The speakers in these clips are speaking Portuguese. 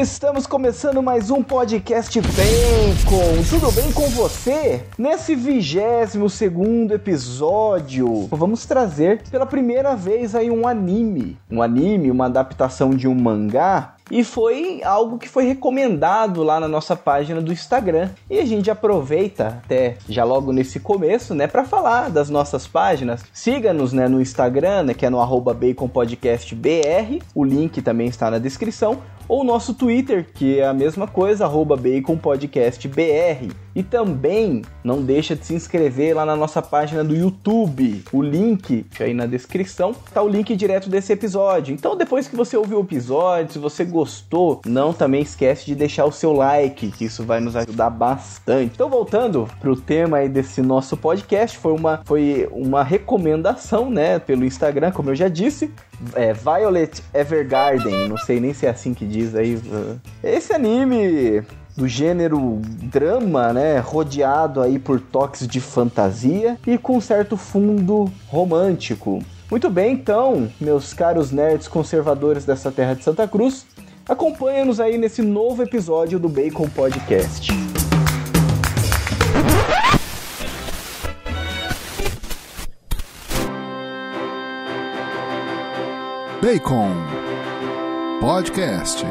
Estamos começando mais um podcast Bacon. Tudo bem com você? Nesse vigésimo segundo episódio, vamos trazer pela primeira vez aí um anime. Um anime, uma adaptação de um mangá e foi algo que foi recomendado lá na nossa página do Instagram. E a gente aproveita até já logo nesse começo, né, para falar das nossas páginas. Siga-nos, né, no Instagram, né, que é no @baconpodcastbr. O link também está na descrição ou nosso Twitter, que é a mesma coisa, baconpodcastbr. E também não deixa de se inscrever lá na nossa página do YouTube. O link aí na descrição tá o link direto desse episódio. Então depois que você ouviu o episódio, se você gostou, não também esquece de deixar o seu like, que isso vai nos ajudar bastante. Então voltando pro tema aí desse nosso podcast, foi uma foi uma recomendação, né, pelo Instagram, como eu já disse, é, Violet Evergarden, não sei nem se é assim que diz aí. Esse anime do gênero drama, né, rodeado aí por toques de fantasia e com certo fundo romântico. Muito bem, então, meus caros nerds conservadores dessa terra de Santa Cruz, acompanha-nos aí nesse novo episódio do Bacon Podcast. Bacon Podcast.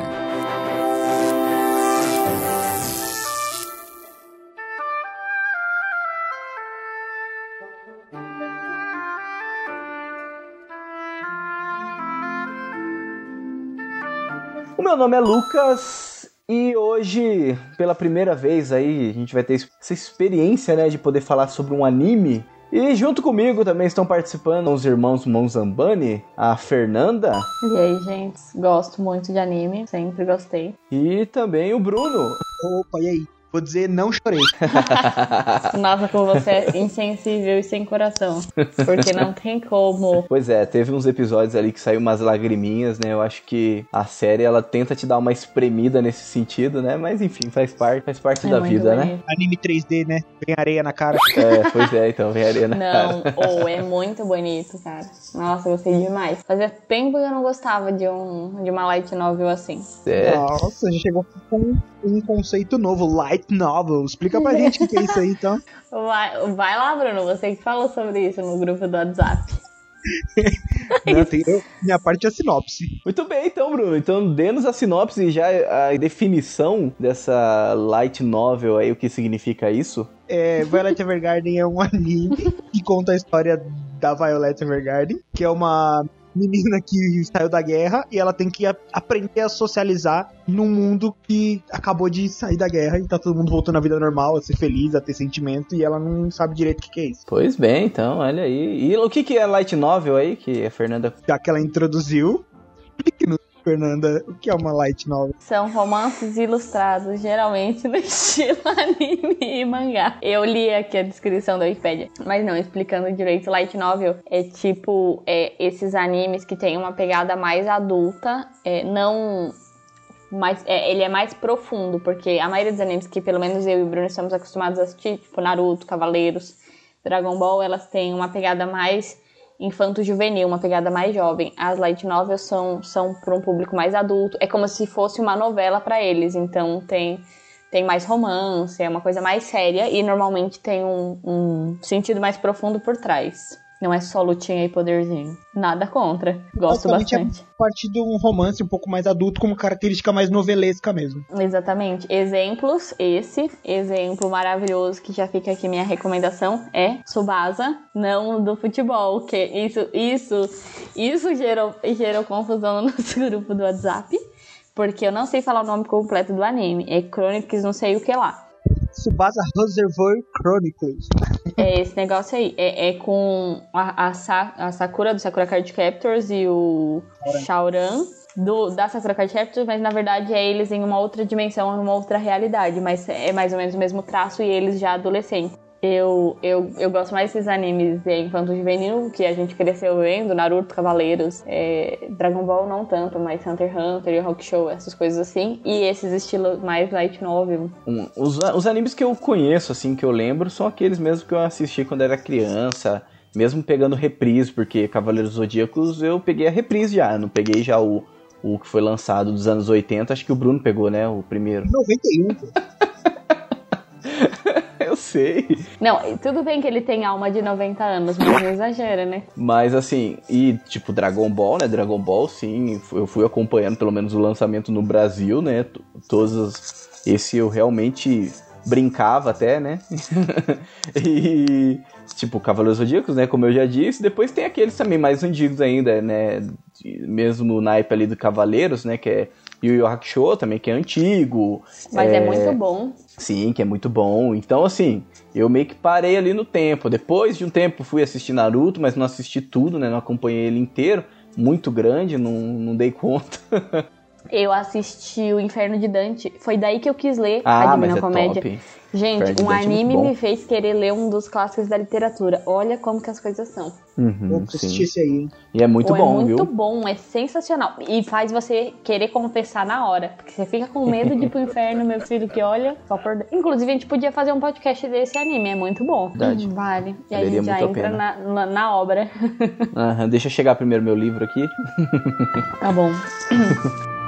O meu nome é Lucas e hoje, pela primeira vez aí, a gente vai ter essa experiência, né, de poder falar sobre um anime e junto comigo também estão participando os irmãos Monzambani, a Fernanda. E aí, gente? Gosto muito de anime, sempre gostei. E também o Bruno. Opa, e aí? Vou dizer, não chorei. Nossa, como você é insensível e sem coração. Porque não tem como. Pois é, teve uns episódios ali que saiu umas lagriminhas, né? Eu acho que a série ela tenta te dar uma espremida nesse sentido, né? Mas enfim, faz parte, faz parte é da vida, né? bonito. né? Anime 3D, né? Vem areia na cara. É, pois é, então, vem areia na não, cara. Não, ou oh, é muito bonito, cara. Nossa, gostei demais. Fazia tempo que eu não gostava de, um, de uma light novel assim. É. Nossa, já chegou com um conceito novo, light novel. Explica pra gente o que é isso aí, então. Vai, vai lá, Bruno, você que falou sobre isso no grupo do WhatsApp. Não, tem, eu, minha parte é a sinopse. Muito bem, então, Bruno. Então, dê-nos a sinopse e já a definição dessa light novel aí, o que significa isso. É, Violet Evergarden é um anime que conta a história da Violet Evergarden, que é uma menina que saiu da guerra e ela tem que aprender a socializar num mundo que acabou de sair da guerra e tá todo mundo voltando à vida normal, a ser feliz, a ter sentimento e ela não sabe direito o que, que é isso. Pois bem, então, olha aí. E o que, que é light novel aí que a Fernanda. Já que ela introduziu, explique nos Fernanda, o que é uma light novel? São romances ilustrados, geralmente no estilo anime e mangá. Eu li aqui a descrição da Wikipedia, mas não, explicando direito, light novel é tipo é, esses animes que tem uma pegada mais adulta, é, não mais, é, ele é mais profundo, porque a maioria dos animes que pelo menos eu e o Bruno estamos acostumados a assistir, tipo Naruto, Cavaleiros, Dragon Ball, elas têm uma pegada mais infanto-juvenil, uma pegada mais jovem. As light novels são, são para um público mais adulto. É como se fosse uma novela para eles. Então tem, tem mais romance, é uma coisa mais séria e normalmente tem um, um sentido mais profundo por trás. Não é só lutinha e poderzinho. Nada contra. Gosto bastante. É a partir de um romance um pouco mais adulto, com característica mais novelesca mesmo. Exatamente. Exemplos, esse exemplo maravilhoso que já fica aqui minha recomendação é Subasa, não do futebol, que isso isso isso gerou gerou confusão no nosso grupo do WhatsApp, porque eu não sei falar o nome completo do anime. É Chronicles não sei o que lá. Subasa Reservoir Chronicles. É esse negócio aí. É, é com a, a, Sa, a, Sakura do Sakura Card Captors e o Shaoran do, da Sakura Card Captors, mas na verdade é eles em uma outra dimensão, numa outra realidade. Mas é mais ou menos o mesmo traço e eles já adolescentes. Eu, eu, eu gosto mais desses animes de infanto juvenil que a gente cresceu vendo, Naruto, Cavaleiros, é, Dragon Ball não tanto, mas Hunter x Hunter e Rock Show, essas coisas assim. E esses estilos mais light novel. Um, os, os animes que eu conheço, assim, que eu lembro, são aqueles mesmo que eu assisti quando era criança. Mesmo pegando reprise, porque Cavaleiros Zodíacos eu peguei a reprise já, não peguei já o, o que foi lançado dos anos 80, acho que o Bruno pegou, né? O primeiro. 91. Sei. Não, tudo bem que ele tem alma de 90 anos, mas não exagera, né? Mas assim, e tipo Dragon Ball, né? Dragon Ball, sim, eu fui acompanhando pelo menos o lançamento no Brasil, né? Todos os... esse eu realmente brincava até, né? e tipo Cavaleiros Zodíacos, né? Como eu já disse. Depois tem aqueles também mais antigos ainda, né? Mesmo o naipe ali do Cavaleiros, né? Que é Yu Yu Hakusho também, que é antigo. Mas é... é muito bom. Sim, que é muito bom. Então, assim, eu meio que parei ali no tempo. Depois de um tempo fui assistir Naruto, mas não assisti tudo, né? Não acompanhei ele inteiro. Muito grande, não, não dei conta. eu assisti o Inferno de Dante. Foi daí que eu quis ler ah, a Divina é Comédia. Top. Gente, um é anime me fez querer ler um dos clássicos da literatura. Olha como que as coisas são. Uhum, Vou assistir esse aí, hein? E é muito Pô, bom, viu? É muito viu? bom, é sensacional. E faz você querer confessar na hora. Porque você fica com medo de ir pro inferno, meu filho, que olha. Só por... Inclusive, a gente podia fazer um podcast desse anime, é muito bom. Verdade. Vale. E aí a gente já entra na, na, na, obra. Uhum, deixa eu chegar primeiro meu livro aqui. Tá bom.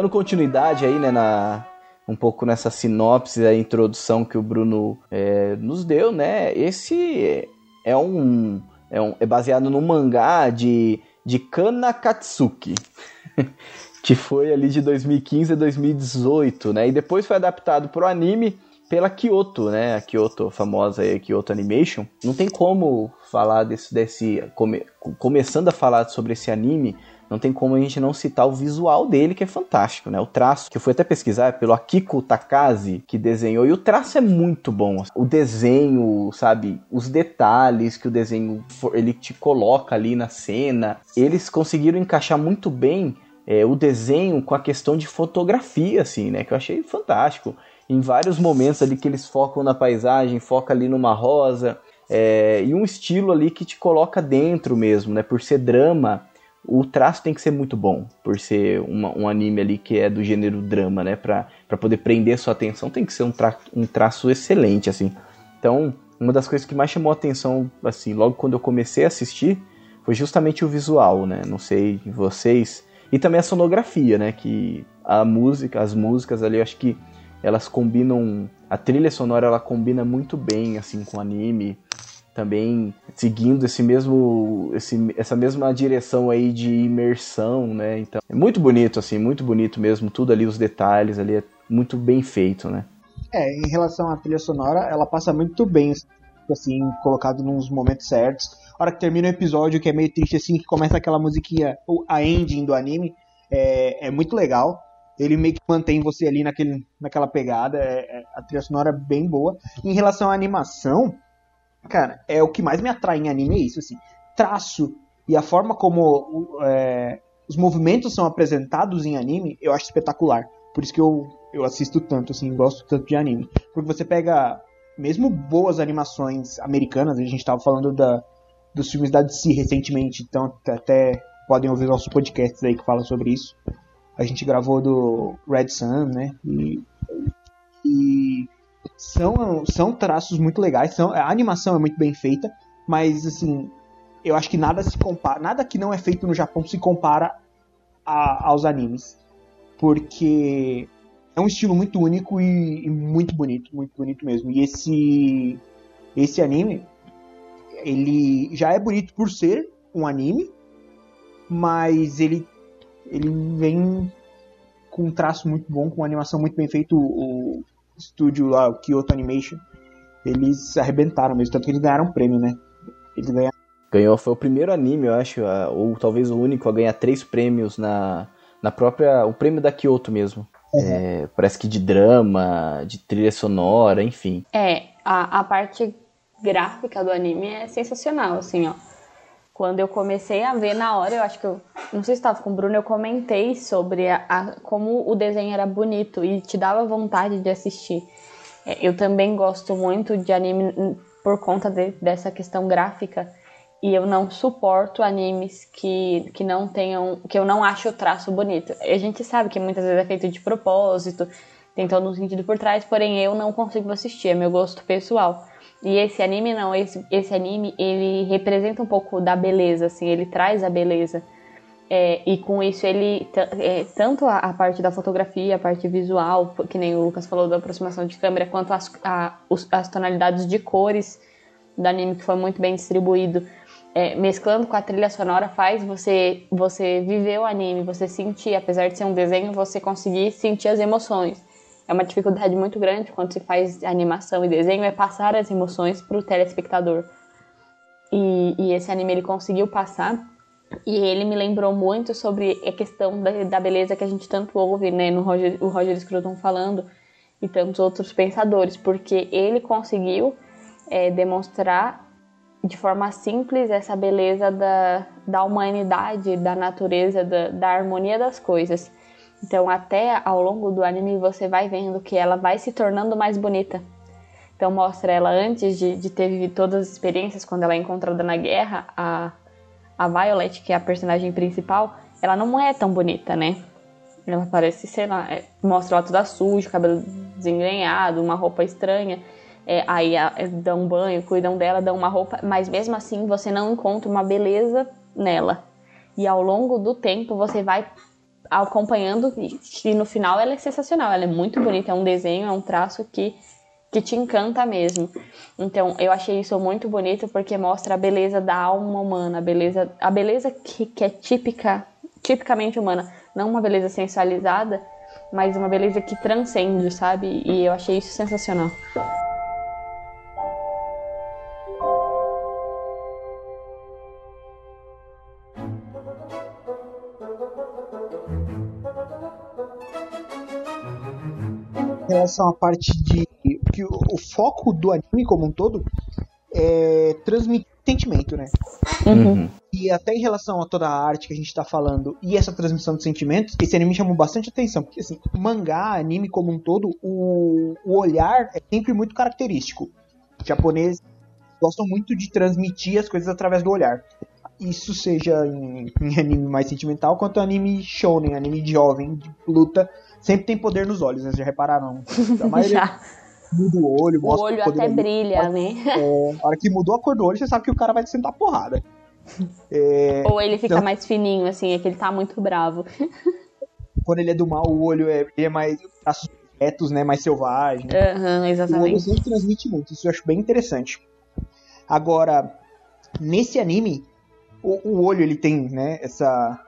dando continuidade aí, né, na, um pouco nessa sinopse, a introdução que o Bruno é, nos deu, né? Esse é um, é um é baseado no mangá de, de Kanakatsuki, que foi ali de 2015 a 2018, né? E depois foi adaptado para o anime pela Kyoto, né? A Kyoto, famosa aí, Kyoto Animation. Não tem como falar desse, desse come, começando a falar sobre esse anime não tem como a gente não citar o visual dele, que é fantástico, né? O traço, que eu fui até pesquisar, é pelo Akiko Takase, que desenhou, e o traço é muito bom. O desenho, sabe? Os detalhes que o desenho ele te coloca ali na cena, eles conseguiram encaixar muito bem é, o desenho com a questão de fotografia, assim, né? Que eu achei fantástico. Em vários momentos ali que eles focam na paisagem, foca ali numa rosa, é, e um estilo ali que te coloca dentro mesmo, né? Por ser drama, o traço tem que ser muito bom, por ser uma, um anime ali que é do gênero drama, né? Pra, pra poder prender sua atenção, tem que ser um, tra um traço excelente, assim. Então, uma das coisas que mais chamou a atenção, assim, logo quando eu comecei a assistir, foi justamente o visual, né? Não sei vocês. E também a sonografia, né? Que a música, as músicas ali, eu acho que elas combinam. A trilha sonora ela combina muito bem, assim, com o anime também seguindo esse mesmo esse, essa mesma direção aí de imersão, né? Então, é muito bonito assim, muito bonito mesmo, tudo ali os detalhes ali é muito bem feito, né? É, em relação à trilha sonora, ela passa muito bem assim, colocado nos momentos certos. A hora que termina o episódio, que é meio triste assim, que começa aquela musiquinha, a ending do anime, é, é muito legal. Ele meio que mantém você ali naquele, naquela pegada. É, é, a trilha sonora é bem boa. Em relação à animação, Cara, é o que mais me atrai em anime é isso, assim. Traço e a forma como é, os movimentos são apresentados em anime, eu acho espetacular. Por isso que eu, eu assisto tanto, assim, gosto tanto de anime. Porque você pega, mesmo boas animações americanas, a gente estava falando da, dos filmes da DC recentemente, então até podem ouvir nossos podcasts aí que falam sobre isso. A gente gravou do Red Sun, né? E, são, são traços muito legais, são, a animação é muito bem feita, mas assim, eu acho que nada se compara, nada que não é feito no Japão se compara a, aos animes, porque é um estilo muito único e, e, muito bonito, muito bonito mesmo. E esse esse anime, ele já é bonito por ser um anime, mas ele ele vem com um traço muito bom, com uma animação muito bem feita. O, estúdio lá, o Kyoto Animation, eles arrebentaram mesmo, tanto que eles ganharam um prêmio, né? Eles ganharam. Ganhou, foi o primeiro anime, eu acho, ou talvez o único a ganhar três prêmios na, na própria. O prêmio da Kyoto mesmo. Uhum. É, parece que de drama, de trilha sonora, enfim. É, a, a parte gráfica do anime é sensacional, assim, ó. Quando eu comecei a ver na hora, eu acho que eu. Não sei se estava com o Bruno, eu comentei sobre a, a, como o desenho era bonito e te dava vontade de assistir. É, eu também gosto muito de anime por conta de, dessa questão gráfica. e eu não suporto animes que, que não tenham. que eu não acho o traço bonito. A gente sabe que muitas vezes é feito de propósito, tem todo um sentido por trás, porém eu não consigo assistir, é meu gosto pessoal. E esse anime não, esse, esse anime ele representa um pouco da beleza, assim, ele traz a beleza. É, e com isso ele, é, tanto a, a, parte da fotografia, a parte visual, que nem o Lucas falou da aproximação de câmera, quanto as, a, os, as tonalidades de cores do anime, que foi muito bem distribuído é, mesclando com a trilha sonora faz você você viver o anime, você sentir, apesar de ser um desenho, você conseguir sentir as emoções. É uma dificuldade muito grande quando se faz animação e desenho é passar as emoções para o telespectador. E, e, esse anime ele conseguiu passar e ele me lembrou muito sobre a questão da, da beleza que a gente tanto ouve, né, no Roger, o Roger Scruton falando e tantos outros pensadores, porque ele conseguiu é, demonstrar de forma simples essa beleza da, da humanidade, da natureza, da, da harmonia das coisas. Então, até ao longo do anime, você vai vendo que ela vai se tornando mais bonita. Então, mostra ela antes de, de ter vivido todas as experiências, quando ela é encontrada na guerra, a, a Violet, que é a personagem principal, ela não é tão bonita, né? Ela parece, sei lá, é, mostra ela toda suja, cabelo desengrenhado, uma roupa estranha é, aí é, dão banho, cuidam dela, dão uma roupa, mas mesmo assim você não encontra uma beleza nela. E ao longo do tempo você vai acompanhando e no final ela é sensacional, ela é muito bonita, é um desenho, é um traço que que te encanta mesmo. Então, eu achei isso muito bonito porque mostra a beleza da alma humana, a beleza, a beleza que, que é típica, tipicamente humana, não uma beleza sensualizada, mas uma beleza que transcende, sabe? E eu achei isso sensacional. Relação à parte de que o, o foco do anime como um todo é transmitir sentimento, né? Uhum. E até em relação a toda a arte que a gente tá falando e essa transmissão de sentimentos, esse anime chamou bastante atenção, porque assim, mangá, anime como um todo, o, o olhar é sempre muito característico. Os japoneses gostam muito de transmitir as coisas através do olhar. Isso seja em, em anime mais sentimental, quanto anime shonen, anime jovem, de luta, sempre tem poder nos olhos, né? Vocês já repararam? A maioria já. muda o olho, mostra o olho até brilha, né? É, a hora que mudou a cor do olho, você sabe que o cara vai te sentar porrada. É, Ou ele fica então, mais fininho, assim, é que ele tá muito bravo. Quando ele é do mal, o olho é, é mais traços retos, né? Mais selvagem. Uhum, exatamente. O olho sempre transmite muito, isso eu acho bem interessante. Agora, nesse anime, o, o olho ele tem, né, essa.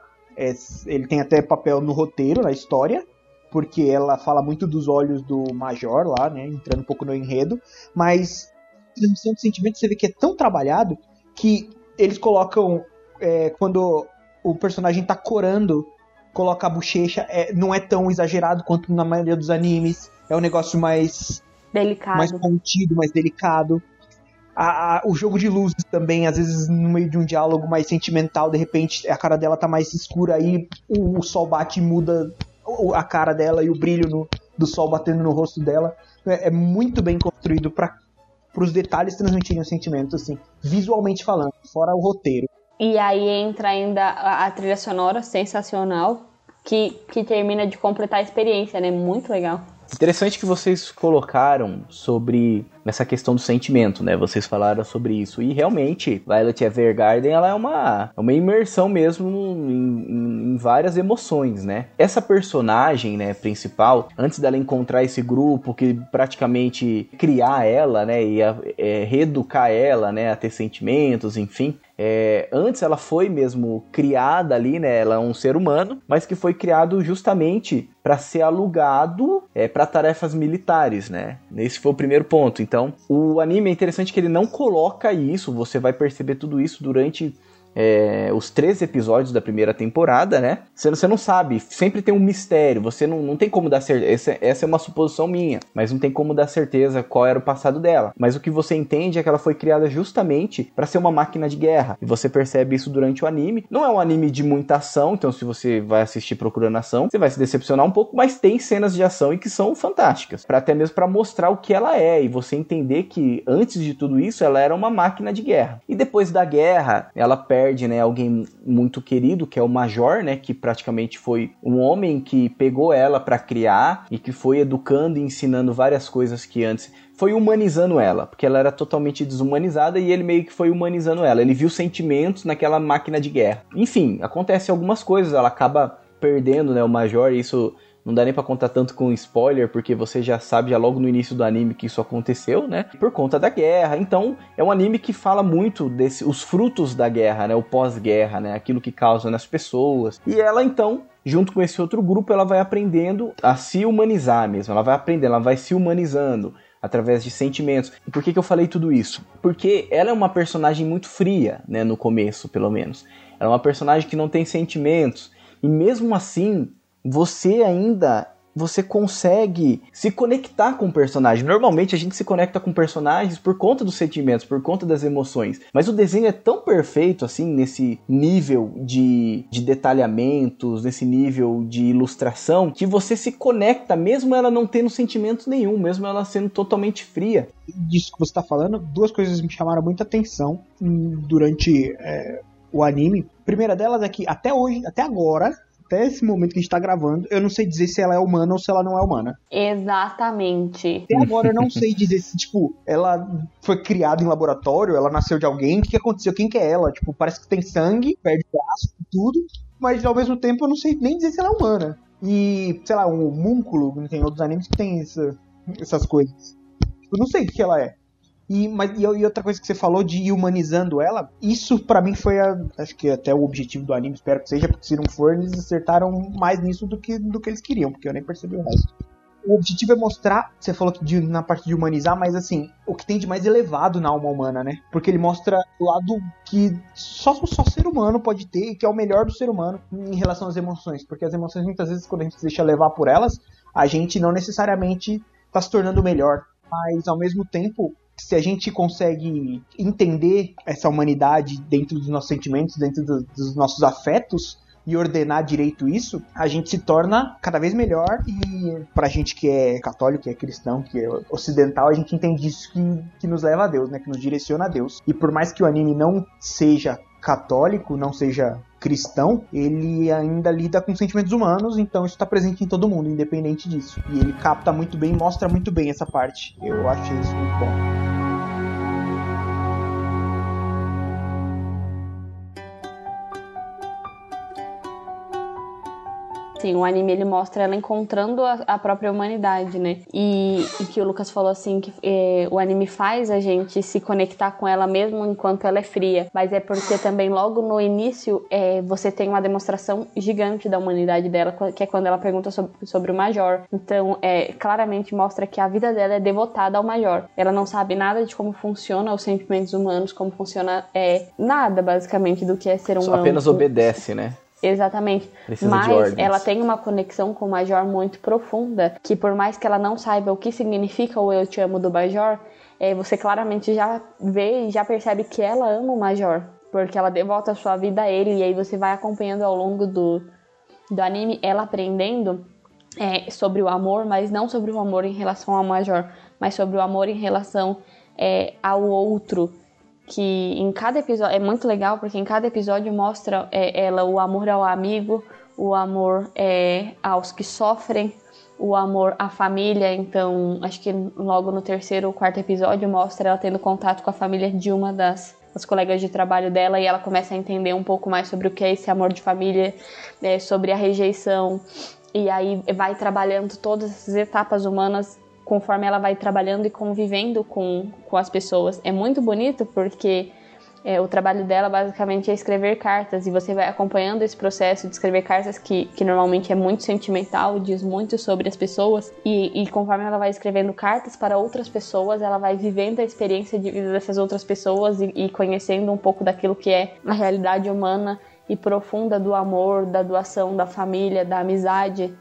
ele tem até papel no roteiro, na história porque ela fala muito dos olhos do Major lá, né? Entrando um pouco no enredo, mas transmissão de sentimento você vê que é tão trabalhado que eles colocam é, quando o personagem tá corando, coloca a bochecha, é, não é tão exagerado quanto na maioria dos animes, é um negócio mais delicado, mais contido, mais delicado. A, a, o jogo de luzes também, às vezes no meio de um diálogo mais sentimental, de repente a cara dela tá mais escura, aí o, o sol bate e muda a cara dela e o brilho no, do sol batendo no rosto dela. É, é muito bem construído para os detalhes transmitirem o sentimento, assim, visualmente falando, fora o roteiro. E aí entra ainda a, a trilha sonora sensacional, que, que termina de completar a experiência, né? Muito legal. Interessante que vocês colocaram sobre essa questão do sentimento, né? Vocês falaram sobre isso. E realmente, Violet Evergarden, ela é uma, é uma imersão mesmo em, em, em, várias emoções, né? Essa personagem, né, principal, antes dela encontrar esse grupo que praticamente criar ela, né, e a, é, reeducar ela, né, a ter sentimentos, enfim, é, antes ela foi mesmo criada ali, né? Ela é um ser humano, mas que foi criado justamente para ser alugado é, para tarefas militares, né? Esse foi o primeiro ponto. Então, o anime é interessante que ele não coloca isso, você vai perceber tudo isso durante é, os três episódios da primeira temporada, né? Você, você não sabe, sempre tem um mistério, você não, não tem como dar certeza. Essa, é uma suposição minha, mas não tem como dar certeza qual era o passado dela. Mas o que você entende é que ela foi criada justamente para ser uma máquina de guerra. E você percebe isso durante o anime. Não é um anime de muita ação, então se você vai assistir procurando ação, você vai se decepcionar um pouco, mas tem cenas de ação e que são fantásticas. para até mesmo para mostrar o que ela é e você entender que antes de tudo isso ela era uma máquina de guerra. E depois da guerra, ela perde perde, né, alguém muito querido, que é o Major, né, que praticamente foi um homem que pegou ela para criar e que foi educando e ensinando várias coisas que antes foi humanizando ela, porque ela era totalmente desumanizada e ele meio que foi humanizando ela. Ele viu sentimentos naquela máquina de guerra. Enfim, acontece algumas coisas, ela acaba perdendo, né, o Major, e isso não dá nem para contar tanto com spoiler, porque você já sabe já logo no início do anime que isso aconteceu, né? Por conta da guerra. Então, é um anime que fala muito desse os frutos da guerra, né? O pós-guerra, né? Aquilo que causa nas pessoas. E ela então junto com esse outro grupo, ela vai aprendendo a se humanizar mesmo. Ela vai aprendendo, ela vai se humanizando através de sentimentos. Por que, que eu falei tudo isso? Porque ela é uma personagem muito fria, né? No começo, pelo menos. Ela é uma personagem que não tem sentimentos. E mesmo assim, você ainda você consegue se conectar com o personagem. Normalmente a gente se conecta com personagens por conta dos sentimentos, por conta das emoções. Mas o desenho é tão perfeito, assim, nesse nível de, de detalhamentos, nesse nível de ilustração, que você se conecta, mesmo ela não tendo sentimentos nenhum, mesmo ela sendo totalmente fria. Disso que você está falando, duas coisas me chamaram muita atenção durante é, o anime. A primeira delas é que até hoje, até agora, até esse momento que a gente tá gravando, eu não sei dizer se ela é humana ou se ela não é humana. Exatamente. Até agora eu não sei dizer se, tipo, ela foi criada em laboratório, ela nasceu de alguém, o que aconteceu, quem que é ela? Tipo, parece que tem sangue, perde braço, tudo, mas ao mesmo tempo eu não sei nem dizer se ela é humana. E, sei lá, um múnculo, tem outros animes que tem essa, essas coisas. Eu não sei o que ela é. E, mas, e, outra coisa que você falou de humanizando ela, isso para mim foi a, acho que até o objetivo do anime, espero que seja, porque se não for, eles acertaram mais nisso do que, do que eles queriam, porque eu nem percebi o resto. O objetivo é mostrar, você falou de, na parte de humanizar, mas assim, o que tem de mais elevado na alma humana, né? Porque ele mostra o lado que só o ser humano pode ter, que é o melhor do ser humano em relação às emoções. Porque as emoções, muitas vezes, quando a gente se deixa levar por elas, a gente não necessariamente está se tornando melhor. Mas ao mesmo tempo, se a gente consegue entender essa humanidade dentro dos nossos sentimentos, dentro do, dos nossos afetos, e ordenar direito isso, a gente se torna cada vez melhor e pra gente que é católico, que é cristão, que é ocidental, a gente entende isso que, que nos leva a Deus, né? Que nos direciona a Deus. E por mais que o anime não seja católico, não seja cristão, ele ainda lida com sentimentos humanos, então isso está presente em todo mundo, independente disso. E ele capta muito bem, mostra muito bem essa parte. Eu achei isso muito bom. Assim, o anime ele mostra ela encontrando a, a própria humanidade, né? E, e, que o Lucas falou assim que é, o anime faz a gente se conectar com ela mesmo enquanto ela é fria, mas é porque também logo no início é, você tem uma demonstração gigante da humanidade dela, que é quando ela pergunta sobre, sobre o Major. Então, é, claramente mostra que a vida dela é devotada ao Major. Ela não sabe nada de como funciona os sentimentos humanos, como funciona é, nada basicamente do que é ser humano. Só apenas obedece, né? Exatamente. Precisa Mas ela tem uma conexão com o Major muito profunda, que por mais que ela não saiba o que significa o eu te amo do Major, é, você claramente já vê e já percebe que ela ama o Major, porque ela devota a sua vida a ele, e aí você vai acompanhando ao longo do, do anime ela aprendendo é, sobre o amor, mas não sobre o amor em relação ao Major, mas sobre o amor em relação é, ao outro que em cada episódio é muito legal porque em cada episódio mostra é, ela o amor ao amigo, o amor é, aos que sofrem, o amor à família. Então, acho que logo no terceiro ou quarto episódio mostra ela tendo contato com a família de uma das, das colegas de trabalho dela e ela começa a entender um pouco mais sobre o que é esse amor de família, é, sobre a rejeição. E aí vai trabalhando todas essas etapas humanas conforme ela vai trabalhando e convivendo com, com as pessoas. É muito bonito porque É, o trabalho dela basicamente é escrever cartas e você vai acompanhando esse processo de escrever cartas que, que normalmente é muito sentimental, diz muito sobre as pessoas e, e conforme ela vai escrevendo cartas para outras pessoas, ela vai vivendo a experiência de vida dessas outras pessoas e, e conhecendo um pouco daquilo que é a realidade humana e profunda do amor, da doação, da família, da amizade,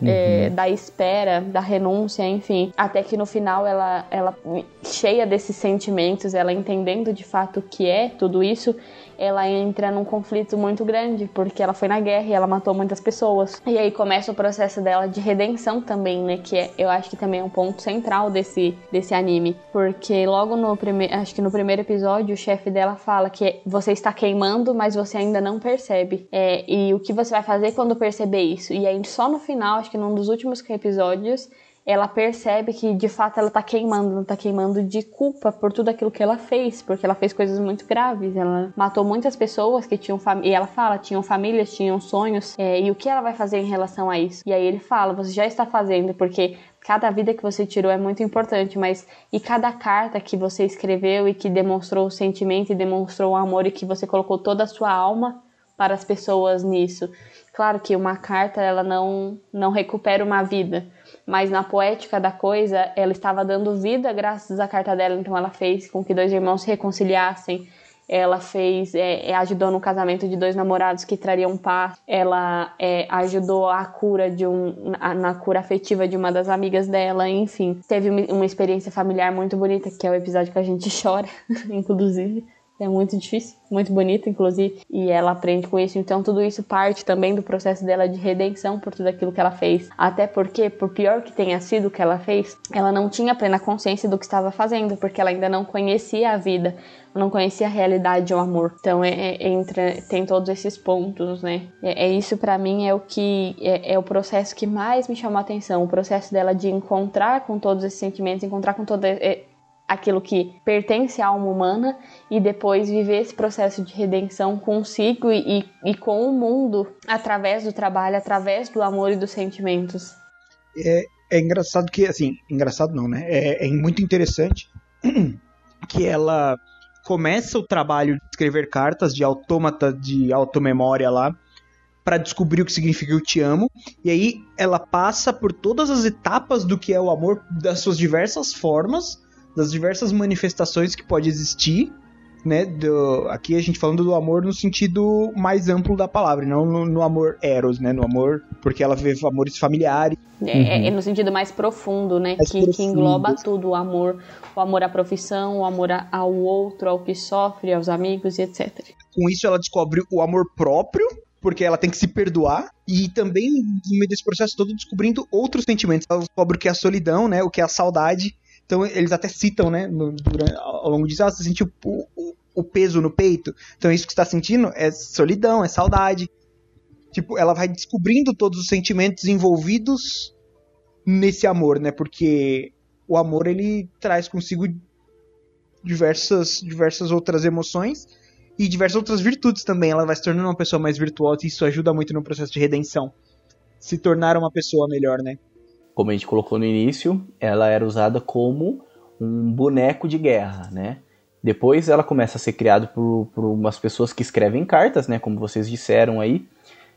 uhum. é, da espera, da renúncia, enfim. Até que no final ela, ela, cheia desses sentimentos, ela entendendo de fato o que é tudo isso, ela entra num conflito muito grande, porque ela foi na guerra e ela matou muitas pessoas. E aí começa o processo dela de redenção também, né? Que é, eu acho que também é um ponto central desse, desse anime. Porque logo no primeiro. Acho que no primeiro episódio, o chefe dela fala que você está queimando, mas você ainda não percebe. É, e o que você vai fazer quando perceber isso? E aí, só no final, acho que num dos últimos episódios, ela percebe que de fato ela tá queimando, tá queimando de culpa por tudo aquilo que ela fez, porque ela fez coisas muito graves. Ela matou muitas pessoas que tinham família. E ela fala, tinham famílias, tinham sonhos. É, e o que ela vai fazer em relação a isso? E aí ele fala, você já está fazendo, porque cada vida que você tirou é muito importante, mas e cada carta que você escreveu e que demonstrou o sentimento e demonstrou o amor e que você colocou toda a sua alma para as pessoas nisso. Claro que uma carta ela não não recupera uma vida, mas na poética da coisa, ela estava dando vida graças à carta dela, então ela fez com que dois irmãos se reconciliassem. Ela fez, é, é ajudou no casamento de dois namorados que trariam paz. Ela é, ajudou a cura de um, na, na cura afetiva de uma das amigas dela. Enfim, teve uma, experiência familiar muito bonita, que é o episódio que a gente chora, inclusive. É muito difícil, muito bonita, inclusive, e ela aprende com isso. Então, tudo isso parte também do processo dela de redenção por tudo aquilo que ela fez. Até porque, por pior que tenha sido o que ela fez, ela não tinha plena consciência do que estava fazendo, porque ela ainda não conhecia a vida, não conhecia a realidade o amor. Então, é, é, entra, tem todos esses pontos, né? É, é isso para mim é o que é, é, o processo que mais me chamou a atenção, o processo dela de encontrar com todos esses sentimentos, encontrar com todo é, aquilo que pertence à alma humana e depois viver esse processo de redenção consigo e, e com o mundo através do trabalho, através do amor e dos sentimentos. É, é engraçado que, assim, engraçado não, né? É, é muito interessante que ela começa o trabalho de escrever cartas de autômata de automemória lá para descobrir o que significa eu te amo. E aí ela passa por todas as etapas do que é o amor das suas diversas formas das diversas manifestações que pode existir, né? Do, aqui a gente falando do amor no sentido mais amplo da palavra, não no, no amor eros, né? No amor, porque ela vê amores familiares. É, é uhum. é no sentido mais profundo, né? Mais que, profundo. que, engloba tudo, o amor, o amor à profissão, o amor ao outro, ao que sofre, aos amigos e etc. Com isso ela descobre o amor próprio, porque ela tem que se perdoar e também no meio desse processo todo descobrindo outros sentimentos. Ela descobre o que é a solidão, né? O que é a saudade então eles até citam, né, no, durante, ao longo disso, ah, você sentiu o, o, o, peso no peito. Então isso que está sentindo é solidão, é saudade. Tipo, ela vai descobrindo todos os sentimentos envolvidos nesse amor, né? Porque o amor ele traz consigo diversas diversas outras emoções e diversas outras virtudes também. Ela vai se tornando uma pessoa mais virtuosa e isso ajuda muito no processo de redenção. Se tornar uma pessoa melhor, né? Como a gente colocou no início, ela era usada como um boneco de guerra, né? Depois ela começa a ser criada por, por umas pessoas que escrevem cartas, né? Como vocês disseram aí.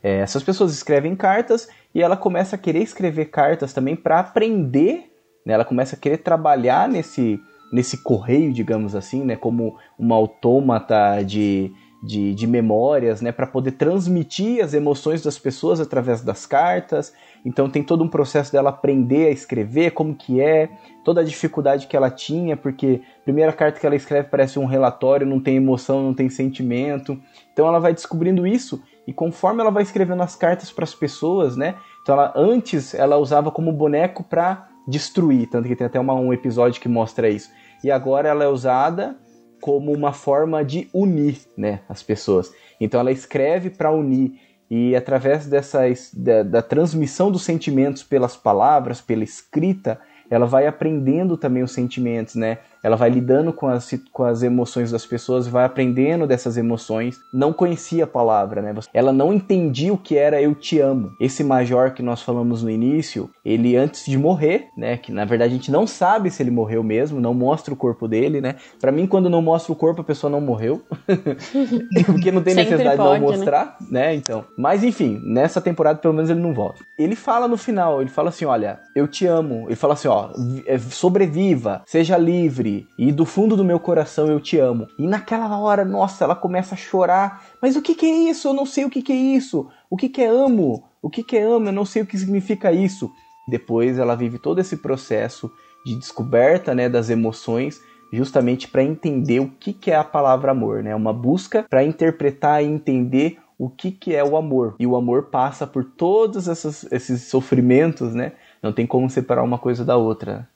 É, essas pessoas escrevem cartas e ela começa a querer escrever cartas também para aprender. Né? Ela começa a querer trabalhar nesse, nesse correio, digamos assim, né? Como uma autômata de, de, de memórias, né? Para poder transmitir as emoções das pessoas através das cartas. Então tem todo um processo dela aprender a escrever, como que é, toda a dificuldade que ela tinha, porque a primeira carta que ela escreve parece um relatório, não tem emoção, não tem sentimento. Então ela vai descobrindo isso e conforme ela vai escrevendo as cartas para as pessoas, né? Então ela antes ela usava como boneco para destruir, tanto que tem até uma, um episódio que mostra isso. E agora ela é usada como uma forma de unir, né, as pessoas. Então ela escreve para unir e através dessa, da, da transmissão dos sentimentos pelas palavras, pela escrita, ela vai aprendendo também os sentimentos, né? Ela vai lidando com as, com as emoções das pessoas, vai aprendendo dessas emoções. Não conhecia a palavra, né? Ela não entendia o que era eu te amo. Esse major que nós falamos no início, ele antes de morrer, né? Que na verdade a gente não sabe se ele morreu mesmo, não mostra o corpo dele, né? Para mim, quando não mostra o corpo, a pessoa não morreu. Porque não tem necessidade pode, de não né? mostrar, né? né? Então. Mas enfim, nessa temporada pelo menos ele não volta. Ele fala no final, ele fala assim: olha, eu te amo. Ele fala assim: ó, é, sobreviva, seja livre, e do fundo do meu coração eu te amo. E naquela hora, nossa, ela começa a chorar. Mas o que, que é isso? Eu não sei o que, que é isso. O que, que é amo? O que, que é amo? Eu não sei o que significa isso. Depois ela vive todo esse processo de descoberta né, das emoções justamente para entender o que, que é a palavra amor, né? Uma busca para interpretar e entender o que, que é o amor. E o amor passa por todos esses sofrimentos, né? Não tem como separar uma coisa da outra.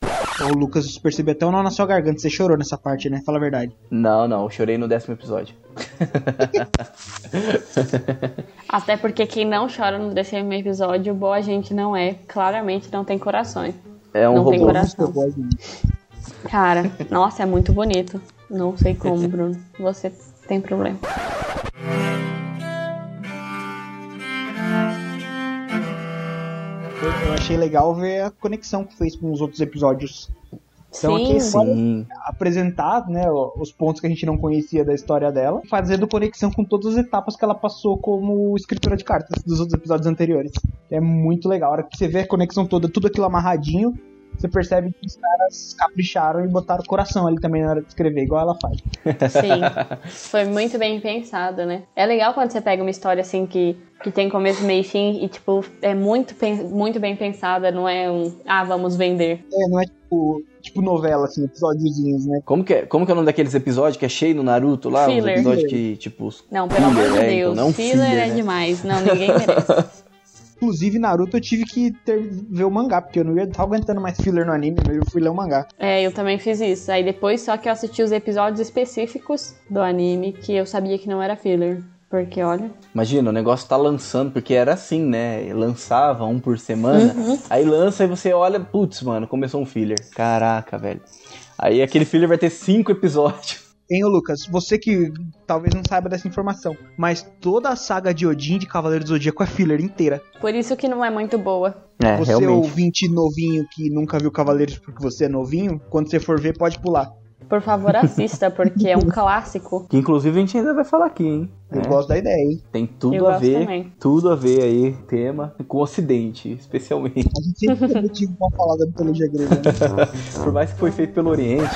O Lucas percebeu até o nó na sua garganta. Você chorou nessa parte, né? Fala a verdade. Não, não. Eu chorei no décimo episódio. até porque quem não chora no décimo episódio, boa gente não é. Claramente não tem corações. É um não robô. Tem coração. Cara, nossa, é muito bonito. Não sei como, Bruno. Você tem problema. Achei legal ver a conexão que fez com os outros episódios. Então sim, aqui sim. apresentar né, os pontos que a gente não conhecia da história dela, fazendo conexão com todas as etapas que ela passou como escritora de cartas dos outros episódios anteriores. É muito legal. A hora que você vê a conexão toda, tudo aquilo amarradinho, você percebe que os caras capricharam e botaram o coração ali também na hora de escrever, igual ela faz. Sim, foi muito bem pensado, né? É legal quando você pega uma história assim que, que tem começo, meio e fim e, tipo, é muito, muito bem pensada, não é um, ah, vamos vender. É, não é tipo, tipo novela, assim, episódiozinhos, né? Como que, é, como que é o nome daqueles episódios que é cheio no Naruto lá? Filler. Os episódios que, tipo... Não, pelo amor de é, Deus, então, não filler, filler é né? demais. Não, ninguém merece. Inclusive, Naruto eu tive que ter, ver o mangá, porque eu não ia estar aguentando mais filler no anime, eu fui ler o mangá. É, eu também fiz isso. Aí depois só que eu assisti os episódios específicos do anime, que eu sabia que não era filler. Porque, olha. Imagina, o negócio tá lançando, porque era assim, né? Lançava um por semana, uhum. aí lança e você olha, putz, mano, começou um filler. Caraca, velho. Aí aquele filler vai ter cinco episódios. Hein, Lucas, você que talvez não saiba dessa informação, mas toda a saga de Odin de Cavaleiro do Zodíaco é filler inteira. Por isso que não é muito boa. É, você realmente. ouvinte novinho que nunca viu Cavaleiros porque você é novinho, quando você for ver, pode pular. Por favor, assista, porque é um clássico. Que inclusive a gente ainda vai falar aqui, hein? Eu é. gosto da ideia, hein? Tem tudo Eu a ver, também. tudo a ver aí, tema, com o Ocidente, especialmente. A gente sempre tem motivo pra falar da mitologia grega. Né? Por mais que foi feito pelo Oriente.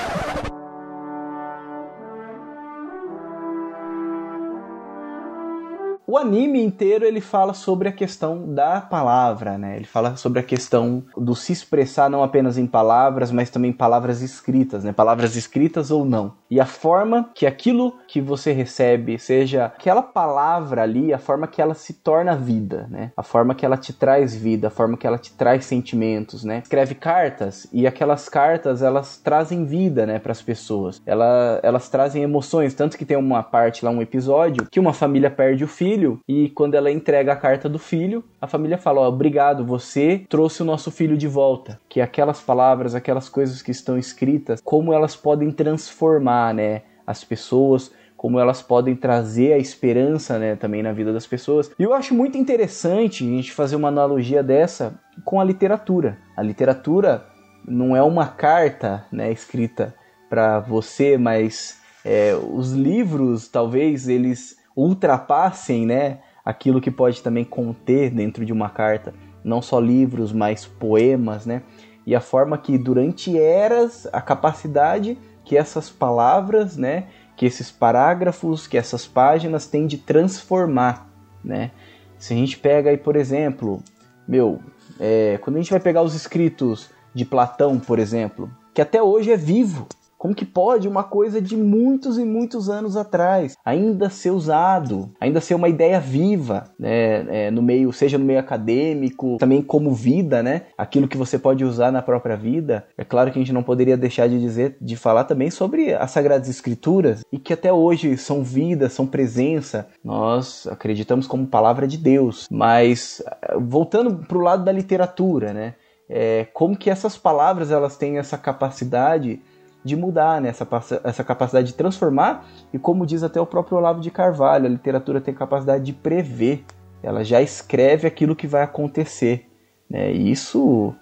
O anime inteiro ele fala sobre a questão da palavra, né? Ele fala sobre a questão do se expressar não apenas em palavras, mas também palavras escritas, né? Palavras escritas ou não. E a forma que aquilo que você recebe, seja aquela palavra ali, a forma que ela se torna vida, né? A forma que ela te traz vida, a forma que ela te traz sentimentos, né? Escreve cartas e aquelas cartas elas trazem vida, né, para as pessoas. Ela, elas trazem emoções, tanto que tem uma parte lá um episódio que uma família perde o filho filho e quando ela entrega a carta do filho, a família fala: oh, "Obrigado, você trouxe o nosso filho de volta". Que aquelas palavras, aquelas coisas que estão escritas, como elas podem transformar, né, as pessoas, como elas podem trazer a esperança, né, também na vida das pessoas. E eu acho muito interessante a gente fazer uma analogia dessa com a literatura. A literatura não é uma carta, né, escrita para você, mas é, os livros, talvez eles ultrapassem né, aquilo que pode também conter dentro de uma carta, não só livros, mas poemas, né? E a forma que durante eras a capacidade que essas palavras, né, que esses parágrafos, que essas páginas têm de transformar, né? Se a gente pega aí, por exemplo, meu, é, quando a gente vai pegar os escritos de Platão, por exemplo, que até hoje é vivo, como que pode uma coisa de muitos e muitos anos atrás ainda ser usado, ainda ser uma ideia viva, né? É, no meio, seja no meio acadêmico, também como vida, né? Aquilo que você pode usar na própria vida. É claro que a gente não poderia deixar de dizer, de falar também sobre as Sagradas Escrituras e que até hoje são vida, são presença. Nós acreditamos como palavra de Deus, mas voltando para o lado da literatura, né? É, como que essas palavras elas têm essa capacidade de mudar, né? essa, essa capacidade de transformar, e como diz até o próprio Olavo de Carvalho, a literatura tem capacidade de prever, ela já escreve aquilo que vai acontecer. Né? E isso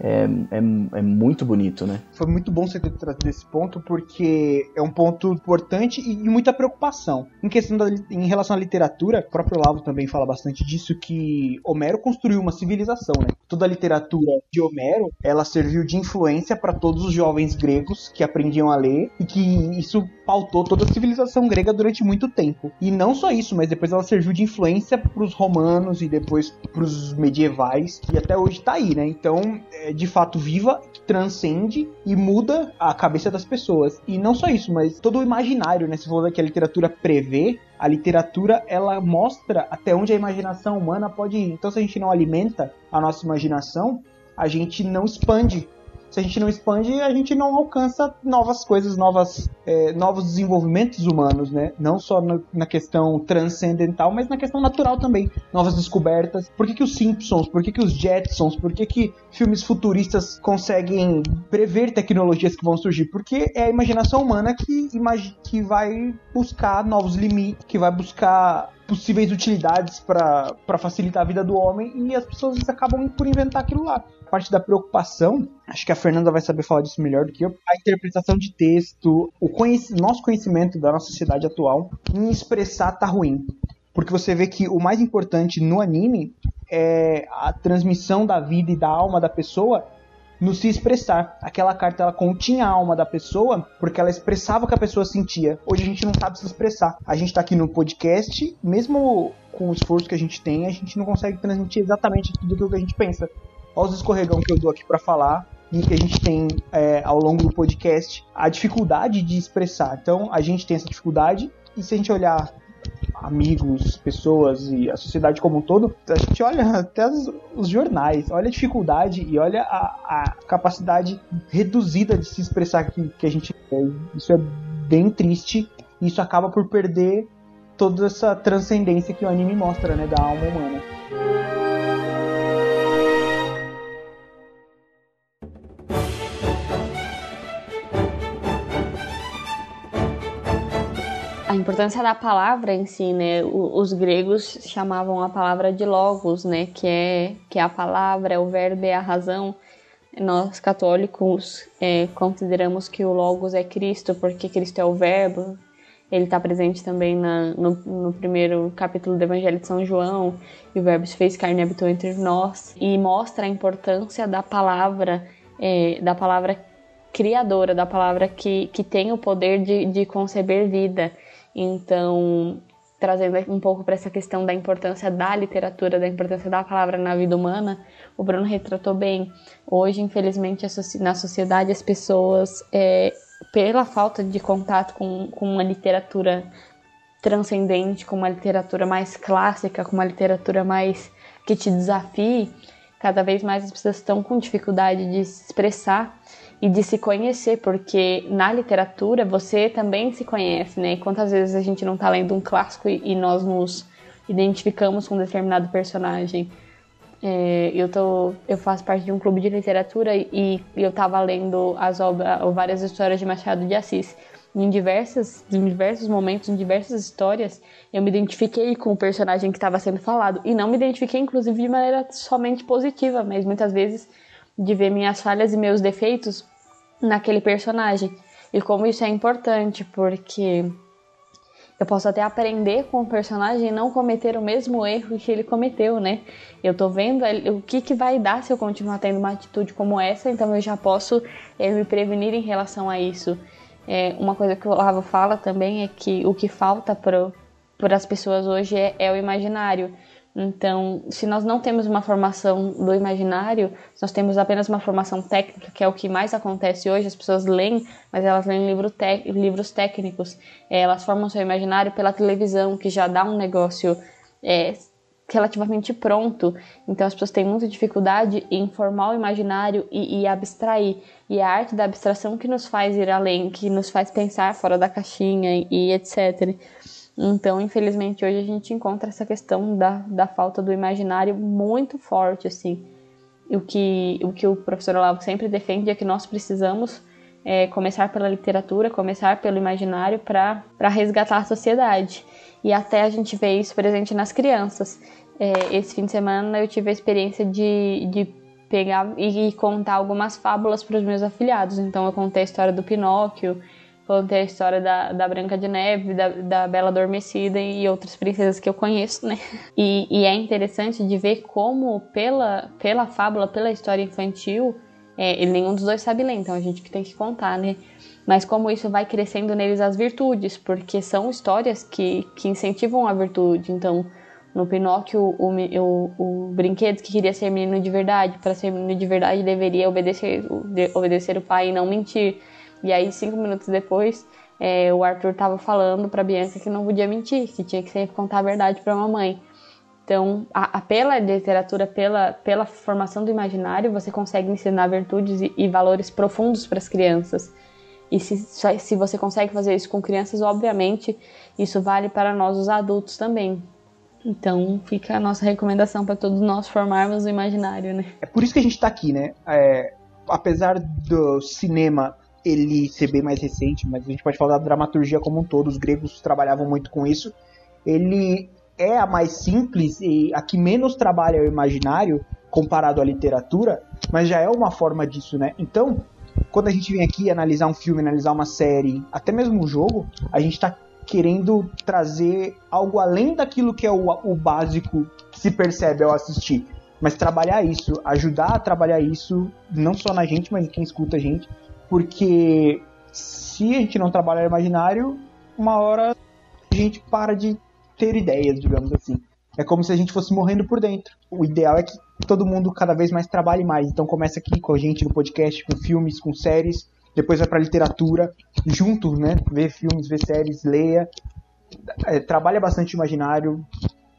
é, é, é, muito bonito, né? Foi muito bom você ter trazido esse ponto, porque é um ponto importante e de muita preocupação. Em questão da, em relação à literatura, o próprio Lavo também fala bastante disso, que Homero construiu uma civilização, né? Toda a literatura de Homero, ela serviu de influência para todos os jovens gregos que aprendiam a ler e que isso pautou toda a civilização grega durante muito tempo. E não só isso, mas depois ela serviu de influência para os romanos e depois para os medievais e até hoje está aí, né? Então, é de fato viva, que transcende e muda a cabeça das pessoas. E não só isso, mas todo o imaginário, né? Se falou que a literatura prevê, a literatura ela mostra até onde a imaginação humana pode ir. Então, se a gente não alimenta a nossa imaginação, a gente não expande se a gente não expande, a gente não alcança novas coisas, novas, é, novos desenvolvimentos humanos, né? Não só na, na, questão transcendental, mas na questão natural também. Novas descobertas. Por que, que os Simpsons, por que, que os Jetsons, por que, que filmes futuristas conseguem prever tecnologias que vão surgir? Porque é a imaginação humana que, que vai buscar novos limites, que vai buscar possíveis utilidades para facilitar a vida do homem e as pessoas acabam por inventar aquilo lá parte da preocupação, acho que a Fernanda vai saber falar disso melhor do que eu, a interpretação de texto, o conhec nosso conhecimento da nossa sociedade atual em expressar tá ruim. Porque você vê que o mais importante no anime é a transmissão da vida e da alma da pessoa no se expressar. Aquela carta ela continha a alma da pessoa porque ela expressava o que a pessoa sentia. Hoje a gente não sabe se expressar. A gente está aqui no podcast, mesmo com o esforço que a gente tem, a gente não consegue transmitir exatamente tudo o que a gente pensa. Olha os escorregão que eu dou aqui para falar e que a gente tem é, ao longo do podcast a dificuldade de expressar. Então, a gente tem essa dificuldade e se a gente olhar amigos, pessoas e a sociedade como um todo, a gente olha até os, os jornais, olha a dificuldade e olha a, a, capacidade reduzida de se expressar que, que a gente tem. Isso é bem triste isso acaba por perder toda essa transcendência que o anime mostra, né, da alma humana. A importância da palavra em si, né? Os gregos chamavam a palavra de logos, né? Que é, que é a palavra, é o verbo, é a razão. Nós católicos é, consideramos que o logos é Cristo, porque Cristo é o verbo. Ele está presente também na, no, no, primeiro capítulo do Evangelho de São João, e o verbo se fez carne e habitou entre nós, e mostra a importância da palavra, é, da palavra criadora, da palavra que, que tem o poder de, de conceber vida. Então, trazendo um pouco para essa questão da importância da literatura, da importância da palavra na vida humana, o Bruno retratou bem. Hoje, infelizmente, na sociedade, as pessoas, é, pela falta de contato com, com uma literatura transcendente, com uma literatura mais clássica, com uma literatura mais que te desafie, cada vez mais as pessoas estão com dificuldade de se expressar e de se conhecer, porque na literatura você também se conhece, né? quantas vezes a gente não tá lendo um clássico e, nós nos identificamos com um determinado personagem. É, eu, tô, eu faço parte de um clube de literatura e, e eu tava lendo as obras, várias histórias de Machado de Assis. Em, diversas, em diversos momentos, em diversas histórias, eu me identifiquei com o personagem que estava sendo falado. E não me identifiquei, inclusive, de maneira somente positiva, mas muitas vezes de ver minhas falhas e meus defeitos naquele personagem. E como isso é importante, porque eu posso até aprender com o personagem e não cometer o mesmo erro que ele cometeu, né? Eu tô vendo o que, que vai dar se eu continuar tendo uma atitude como essa, então eu já posso é, me prevenir em relação a isso. É, uma coisa que o Olavo fala também é que o que falta para as pessoas hoje é, é o imaginário. Então, se nós não temos uma formação do imaginário, nós temos apenas uma formação técnica, que é o que mais acontece hoje. As pessoas leem, mas elas leem livro livros técnicos. É, elas formam seu imaginário pela televisão, que já dá um negócio é, relativamente pronto. Então, as pessoas têm muita dificuldade em formar o imaginário e, e abstrair. E a arte da abstração que nos faz ir além, que nos faz pensar fora da caixinha e, e etc. Então, infelizmente, hoje a gente encontra essa questão da, da falta do imaginário muito forte, assim. O que o, que o professor Olavo sempre defende é que nós precisamos é, começar pela literatura, começar pelo imaginário para resgatar a sociedade. E até a gente vê isso presente nas crianças. É, esse fim de semana eu tive a experiência de, de pegar e contar algumas fábulas para os meus afiliados. Então eu contei a história do Pinóquio, contei a história da, da Branca de Neve, da, da Bela Adormecida e outras princesas que eu conheço, né? E, e é interessante de ver como pela, pela fábula, pela história infantil, é, nenhum dos dois sabe ler, então a gente que tem que contar, né? Mas como isso vai crescendo neles as virtudes, porque são histórias que, que incentivam a virtude. Então, no Pinóquio, o, o, o brinquedo que queria ser menino de verdade, para ser menino de verdade deveria obedecer, obedecer o pai e não mentir. E aí, cinco minutos depois, é, o Arthur estava falando para Bianca que não podia mentir, que tinha que sempre contar a verdade para a mamãe. Então, a, a, pela literatura, pela, pela formação do imaginário, você consegue ensinar virtudes e, e valores profundos para as crianças. E se, se você consegue fazer isso com crianças, obviamente, isso vale para nós, os adultos, também. Então, fica a nossa recomendação para todos nós formarmos o imaginário, né? É por isso que a gente está aqui, né? É, apesar do cinema ele ser bem mais recente, mas a gente pode falar da dramaturgia como um todo, os gregos trabalhavam muito com isso. Ele é a mais simples e a que menos trabalha o imaginário comparado à literatura, mas já é uma forma disso, né? Então, quando a gente vem aqui analisar um filme, analisar uma série, até mesmo um jogo, a gente está querendo trazer algo além daquilo que é o, o básico que se percebe ao assistir. Mas trabalhar isso, ajudar a trabalhar isso, não só na gente, mas em quem escuta a gente, porque se a gente não trabalhar imaginário, uma hora a gente para de ter ideias, digamos assim. É como se a gente fosse morrendo por dentro. O ideal é que todo mundo cada vez mais trabalhe mais. Então começa aqui com a gente no podcast, com filmes, com séries, depois vai para literatura, junto, né? Ver filmes, ver séries, leia. É, trabalha bastante imaginário,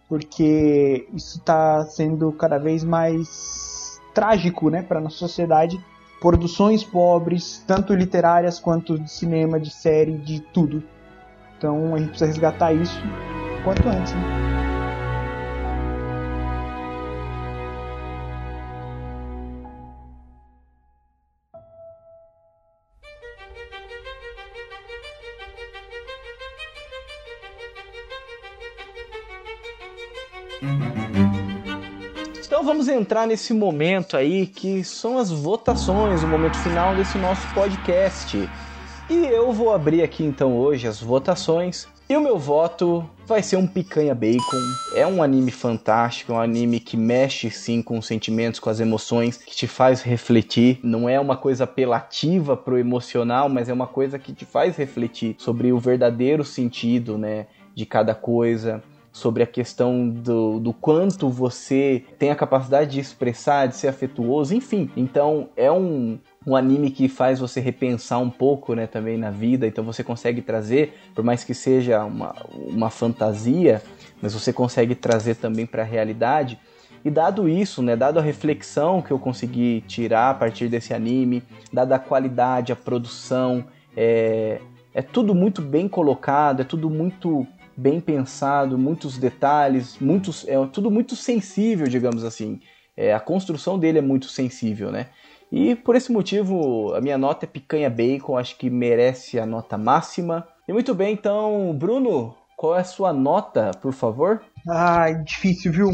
porque isso está sendo cada vez mais trágico, né, para nossa sociedade. Produções pobres, tanto literárias quanto de cinema, de série, de tudo. Então a gente precisa resgatar isso quanto antes. Né? Vamos entrar nesse momento aí que são as votações, o momento final desse nosso podcast. E eu vou abrir aqui então hoje as votações e o meu voto vai ser um Picanha Bacon. É um anime fantástico, é um anime que mexe sim com os sentimentos, com as emoções, que te faz refletir. Não é uma coisa apelativa pro emocional, mas é uma coisa que te faz refletir sobre o verdadeiro sentido, né, de cada coisa sobre a questão do, do quanto você tem a capacidade de expressar, de ser afetuoso, enfim. Então é um, um anime que faz você repensar um pouco, né, também na vida. Então você consegue trazer, por mais que seja uma, uma fantasia, mas você consegue trazer também para a realidade. E dado isso, né, dado a reflexão que eu consegui tirar a partir desse anime, dada a qualidade, a produção, é, é tudo muito bem colocado, é tudo muito bem pensado, muitos detalhes, muitos, é tudo muito sensível, digamos assim. É, a construção dele é muito sensível, né? E por esse motivo, a minha nota é picanha bacon, acho que merece a nota máxima. E muito bem, então, Bruno, qual é a sua nota, por favor? Ai, difícil, viu?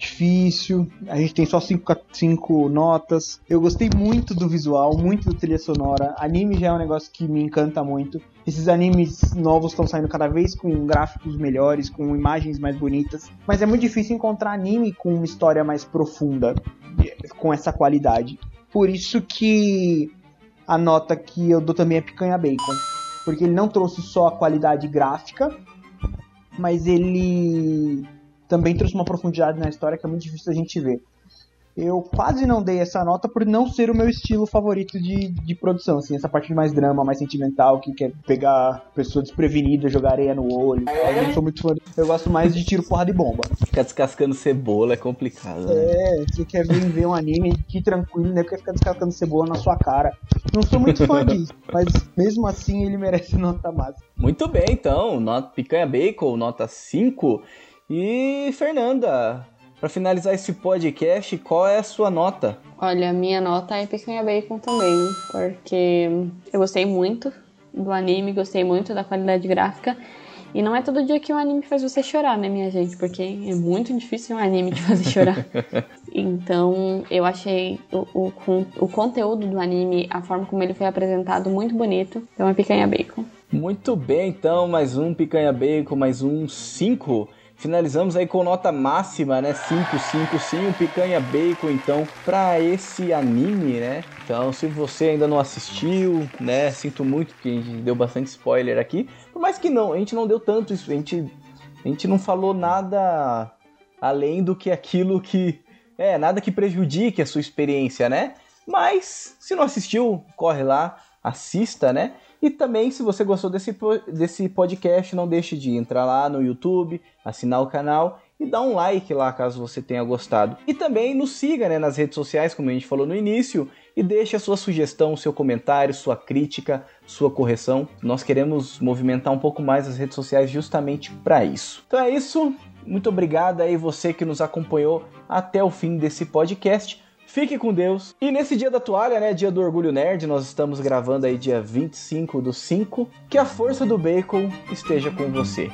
Difícil. A gente tem só cinco, cinco notas. Eu gostei muito do visual, muito da trilha sonora. Anime já é um negócio que me encanta muito. Esses animes novos estão saindo cada vez com gráficos melhores, com imagens mais bonitas. Mas é muito difícil encontrar anime com uma história mais profunda, com essa qualidade. Por isso que a nota que eu dou também é picanha bacon. Porque ele não trouxe só a qualidade gráfica, mas ele também trouxe uma profundidade na história que é muito difícil a gente ver. Eu quase não dei essa nota por não ser o meu estilo favorito de, de produção, assim, essa parte mais drama, mais sentimental, que quer pegar pessoa desprevenida, jogar areia no olho. Eu não sou muito fã. Eu gosto mais de tiro, porra de bomba. Ficar descascando cebola é complicado. Né? É, você quer vir ver um anime que tranquilo, né? Quer ficar descascando cebola na sua cara. Não sou muito fã disso, mas mesmo assim ele merece nota máxima. Muito bem, então, nota picanha bacon, nota 5. E Fernanda, para finalizar esse podcast, qual é a sua nota? Olha, minha nota é Picanha Bacon também, porque eu gostei muito do anime, gostei muito da qualidade gráfica. E não é todo dia que um anime faz você chorar, né, minha gente? Porque é muito difícil um anime te fazer chorar. então, eu achei o, o, o conteúdo do anime, a forma como ele foi apresentado, muito bonito. Então, é Picanha Bacon. Muito bem, então, mais um Picanha Bacon, mais um 5. Finalizamos aí com nota máxima, né? 5, 5, sim, Picanha Bacon, então, pra esse anime, né? Então, se você ainda não assistiu, né? Sinto muito que a gente deu bastante spoiler aqui. Por mais que não, a gente não deu tanto isso, a gente, a gente não falou nada além do que aquilo que. É, nada que prejudique a sua experiência, né? Mas, se não assistiu, corre lá, assista, né? E também, se você gostou desse, desse podcast, não deixe de entrar lá no YouTube, assinar o canal e dar um like lá caso você tenha gostado. E também nos siga né, nas redes sociais, como a gente falou no início, e deixe a sua sugestão, seu comentário, sua crítica, sua correção. Nós queremos movimentar um pouco mais as redes sociais justamente para isso. Então é isso. Muito obrigado aí você que nos acompanhou até o fim desse podcast. Fique com Deus. E nesse dia da toalha, né, dia do Orgulho Nerd, nós estamos gravando aí dia 25 do 5. Que a força do bacon esteja com você.